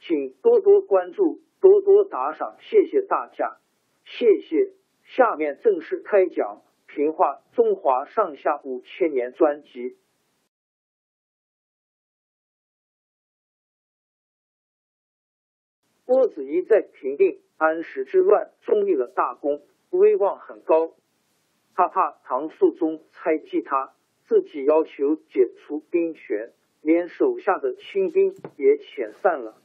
请多多关注，多多打赏，谢谢大家，谢谢。下面正式开讲《评话中华上下五千年》专辑。郭子仪在平定安史之乱中立了大功，威望很高。他怕唐肃宗猜忌他，自己要求解除兵权，连手下的亲兵也遣散了。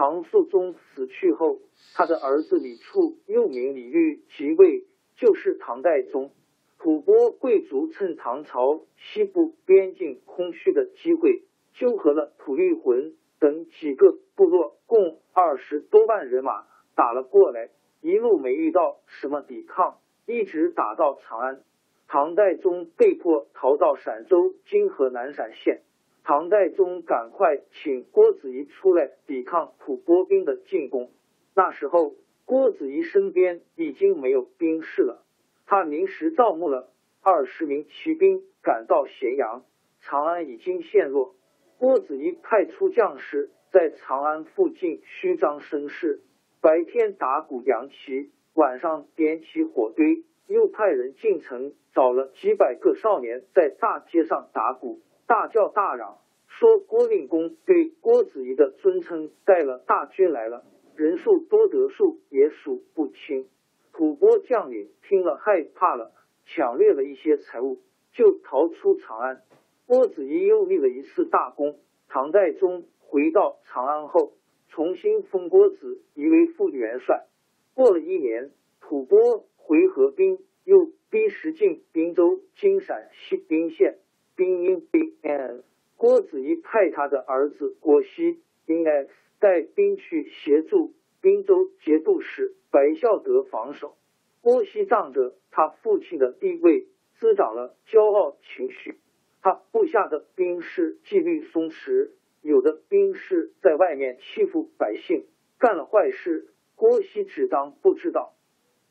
唐肃宗死去后，他的儿子李处又名李煜即位，就是唐代宗。吐蕃贵族趁唐朝西部边境空虚的机会，纠合了吐谷浑等几个部落，共二十多万人马打了过来，一路没遇到什么抵抗，一直打到长安。唐代宗被迫逃到陕州（今河南陕县）。唐代宗赶快请郭子仪出来抵抗吐蕃兵的进攻。那时候，郭子仪身边已经没有兵士了。他临时招募了二十名骑兵赶到咸阳，长安已经陷落。郭子仪派出将士在长安附近虚张声势，白天打鼓扬旗，晚上点起火堆，又派人进城找了几百个少年在大街上打鼓。大叫大嚷，说郭令公对郭子仪的尊称带了大军来了，人数多得数也数不清。吐蕃将领听了害怕了，抢掠了一些财物，就逃出长安。郭子仪又立了一次大功。唐代宗回到长安后，重新封郭子仪为副元帅。过了一年，吐蕃回纥兵又逼石进滨州（今陕西彬县）。兵因兵 n 郭子仪派他的儿子郭熙因 x 带兵去协助滨州节度使白孝德防守。郭熙仗着他父亲的地位，滋长了骄傲情绪。他部下的兵士纪律松弛，有的兵士在外面欺负百姓，干了坏事，郭熙只当不知道。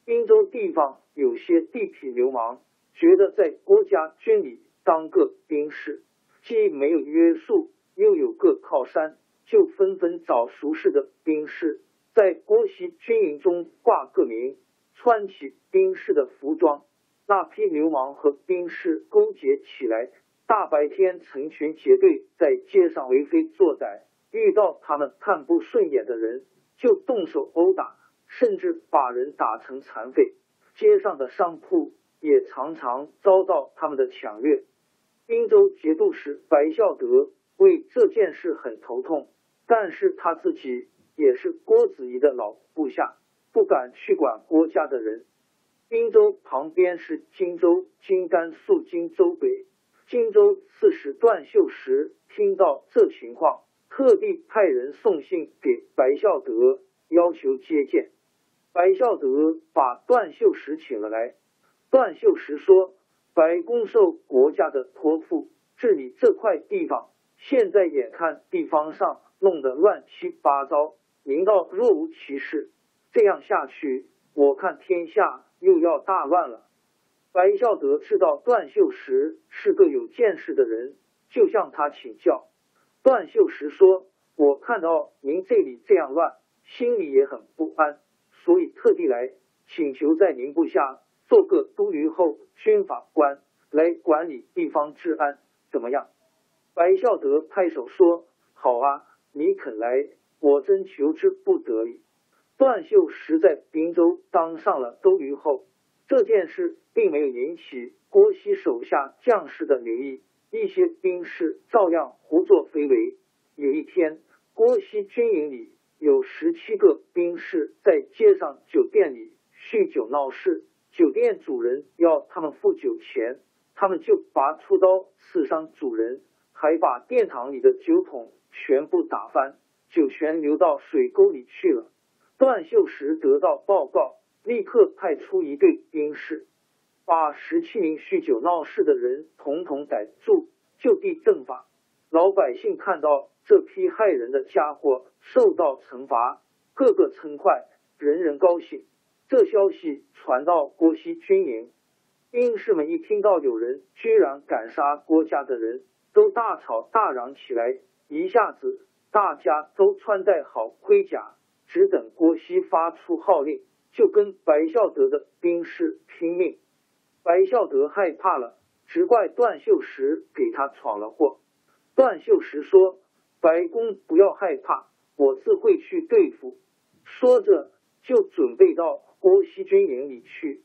滨州地方有些地痞流氓，觉得在郭家军里。当个兵士，既没有约束，又有个靠山，就纷纷找熟识的兵士，在郭熙军营中挂个名，穿起兵士的服装。那批流氓和兵士勾结起来，大白天成群结队在街上为非作歹，遇到他们看不顺眼的人，就动手殴打，甚至把人打成残废。街上的商铺也常常遭到他们的抢掠。滨州节度使白孝德为这件事很头痛，但是他自己也是郭子仪的老部下，不敢去管郭家的人。滨州旁边是荆州，金甘肃荆州北。荆州刺史段秀实听到这情况，特地派人送信给白孝德，要求接见。白孝德把段秀实请了来，段秀实说。白公受国家的托付治理这块地方，现在眼看地方上弄得乱七八糟，民道若无其事，这样下去，我看天下又要大乱了。白孝德知道段秀实是个有见识的人，就向他请教。段秀实说：“我看到您这里这样乱，心里也很不安，所以特地来请求在您部下做个都虞候军法官，来管理地方治安，怎么样？”白孝德拍手说：“好啊，你肯来，我真求之不得已。”段秀实在滨州当上了都虞候，这件事并没有引起郭熙手下将士的留意，一些兵士照样胡作非为。有一天，郭熙军营里有十七个兵士在街上酒店里酗酒闹事，酒店主人要他们付酒钱，他们就拔出刀刺伤主人，还把殿堂里的酒桶全部打翻，酒全流到水沟里去了。段秀实得到报告，立刻派出一队兵士，把十七名酗酒闹事的人统统逮住，就地正法。老百姓看到这批害人的家伙受到惩罚，个个称快，人人高兴。这消息传到郭熙军营，兵士们一听到有人居然敢杀郭家的人，都大吵大嚷起来。一下子，大家都穿戴好盔甲。只等郭熙发出号令，就跟白孝德的兵士拼命。白孝德害怕了，只怪段秀实给他闯了祸。段秀实说：“白公不要害怕，我自会去对付。”说着就准备到郭熙军营里去。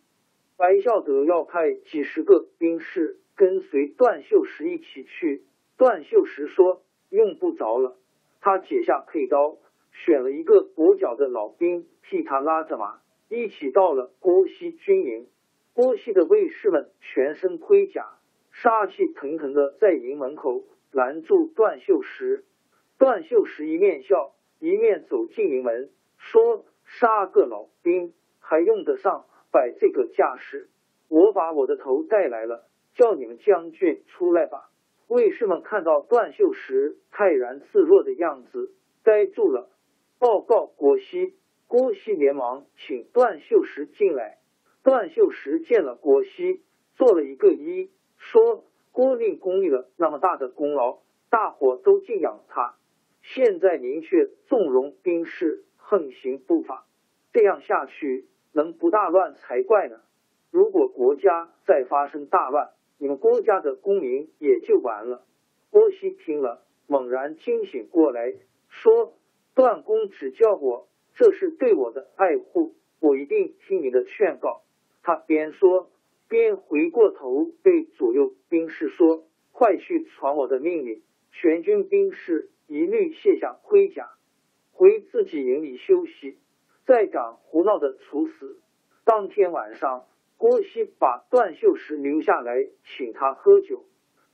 白孝德要派几十个兵士跟随段秀实一起去。段秀实说：“用不着了。”他解下佩刀。选了一个跛脚的老兵替他拉着马，一起到了郭熙军营。郭熙的卫士们全身盔甲，杀气腾腾的在营门口拦住段秀实。段秀实一面笑，一面走进营门，说：“杀个老兵还用得上摆这个架势？我把我的头带来了，叫你们将军出来吧。”卫士们看到段秀实泰然自若的样子，呆住了。报告郭熙，郭熙连忙请段秀实进来。段秀实见了郭熙，做了一个揖，说：“郭令功立了那么大的功劳，大伙都敬仰他。现在您却纵容兵士横行不法，这样下去能不大乱才怪呢。如果国家再发生大乱，你们郭家的功名也就完了。”郭熙听了，猛然惊醒过来，说。段公指教我，这是对我的爱护，我一定听你的劝告。他边说边回过头对左右兵士说：“快去传我的命令！”全军兵士一律卸下盔甲，回自己营里休息。再敢胡闹的，处死。当天晚上，郭熙把段秀实留下来，请他喝酒。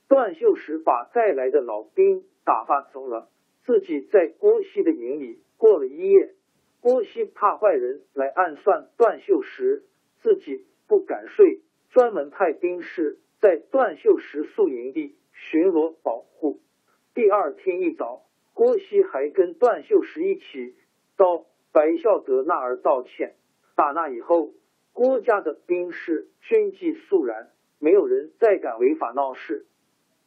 段秀实把带来的老兵打发走了。自己在郭熙的营里过了一夜，郭熙怕坏人来暗算段秀实，自己不敢睡，专门派兵士在段秀实宿营地巡逻保护。第二天一早，郭熙还跟段秀实一起到白孝德那儿道歉。打那以后，郭家的兵士军纪肃然，没有人再敢违法闹事，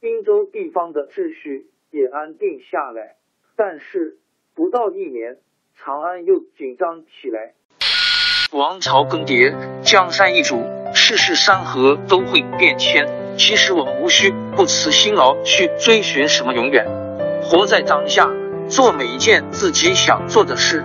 滨州地方的秩序也安定下来。但是不到一年，长安又紧张起来。王朝更迭，江山易主，世事山河都会变迁。其实我们无需不辞辛劳去追寻什么永远，活在当下，做每一件自己想做的事，